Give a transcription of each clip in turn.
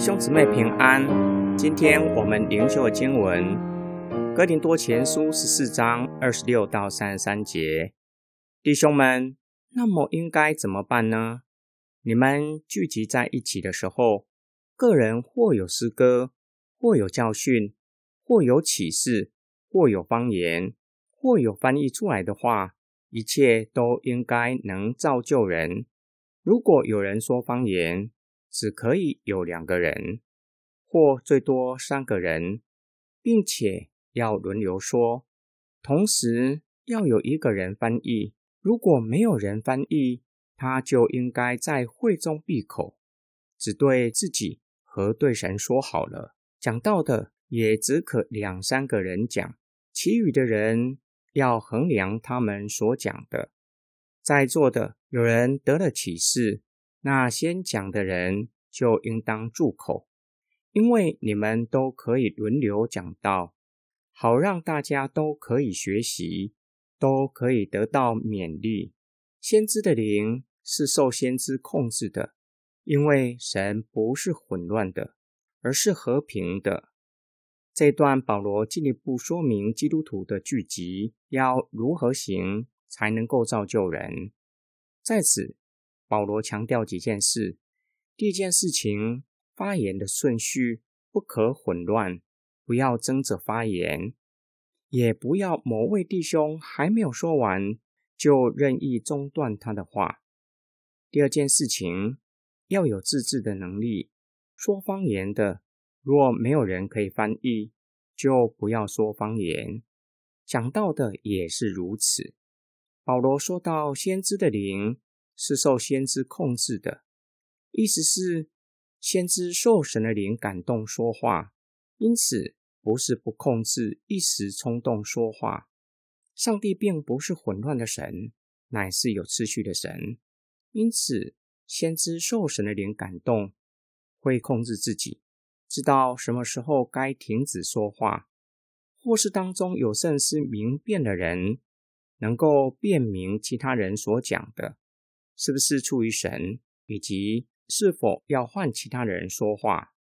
兄姊妹平安，今天我们灵修的经文《哥林多前书》十四章二十六到三十三节。弟兄们，那么应该怎么办呢？你们聚集在一起的时候，个人或有诗歌，或有教训，或有启示，或有方言，或有翻译出来的话，一切都应该能造就人。如果有人说方言，只可以有两个人，或最多三个人，并且要轮流说，同时要有一个人翻译。如果没有人翻译，他就应该在会中闭口，只对自己和对神说好了。讲到的也只可两三个人讲，其余的人要衡量他们所讲的。在座的有人得了启示。那先讲的人就应当住口，因为你们都可以轮流讲道，好让大家都可以学习，都可以得到勉励。先知的灵是受先知控制的，因为神不是混乱的，而是和平的。这段保罗进一步说明基督徒的聚集要如何行才能够造就人，在此。保罗强调几件事：第一件事情，发言的顺序不可混乱，不要争着发言，也不要某位弟兄还没有说完就任意中断他的话。第二件事情，要有自制的能力。说方言的，若没有人可以翻译，就不要说方言。讲到的也是如此。保罗说到先知的灵。是受先知控制的，意思是先知受神的灵感动说话，因此不是不控制，一时冲动说话。上帝并不是混乱的神，乃是有秩序的神，因此先知受神的灵感动，会控制自己，知道什么时候该停止说话，或是当中有甚是明辨的人，能够辨明其他人所讲的。是不是出于神，以及是否要换其他人说话？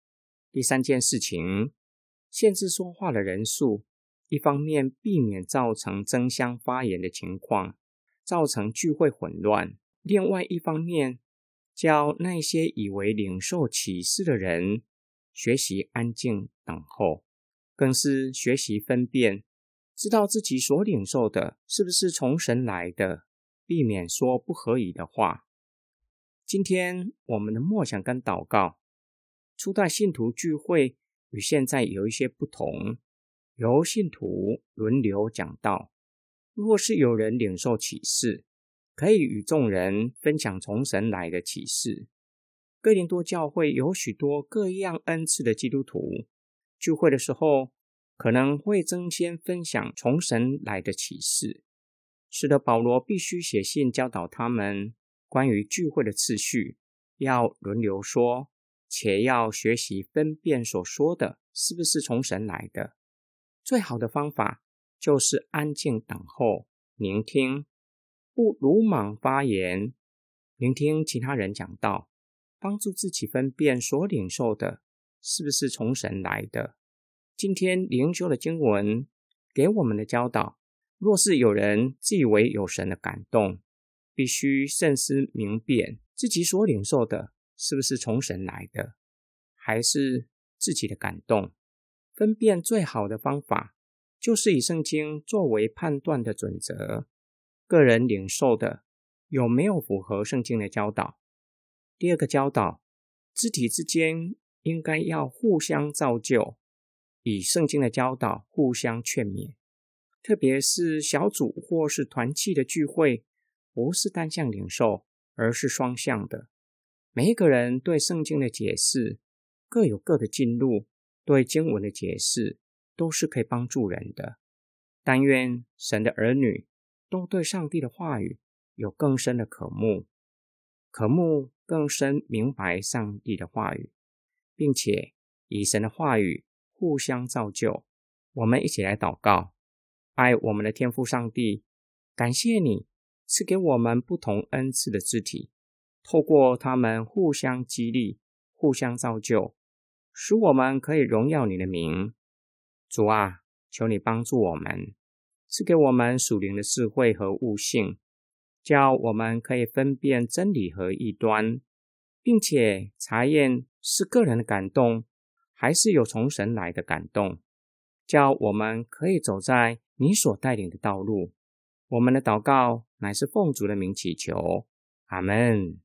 第三件事情，限制说话的人数，一方面避免造成争相发言的情况，造成聚会混乱；另外一方面，教那些以为领受启示的人学习安静等候，更是学习分辨，知道自己所领受的是不是从神来的。避免说不合宜的话。今天我们的默想跟祷告，初代信徒聚会与现在有一些不同，由信徒轮流讲道。若是有人领受启示，可以与众人分享从神来的启示。哥林多教会有许多各样恩赐的基督徒，聚会的时候可能会争先分享从神来的启示。使得保罗必须写信教导他们关于聚会的次序，要轮流说，且要学习分辨所说的是不是从神来的。最好的方法就是安静等候、聆听，不鲁莽发言，聆听其他人讲道，帮助自己分辨所领受的是不是从神来的。今天灵修的经文给我们的教导。若是有人自以为有神的感动，必须慎思明辨自己所领受的是不是从神来的，还是自己的感动。分辨最好的方法，就是以圣经作为判断的准则。个人领受的有没有符合圣经的教导？第二个教导，肢体之间应该要互相造就，以圣经的教导互相劝勉。特别是小组或是团契的聚会，不是单向领受，而是双向的。每一个人对圣经的解释各有各的进路，对经文的解释都是可以帮助人的。但愿神的儿女都对上帝的话语有更深的渴慕，渴慕更深明白上帝的话语，并且以神的话语互相造就。我们一起来祷告。爱我们的天父上帝，感谢你赐给我们不同恩赐的肢体，透过他们互相激励、互相造就，使我们可以荣耀你的名。主啊，求你帮助我们，赐给我们属灵的智慧和悟性，叫我们可以分辨真理和异端，并且查验是个人的感动，还是有从神来的感动，叫我们可以走在你所带领的道路。我们的祷告乃是奉主的名祈求，阿门。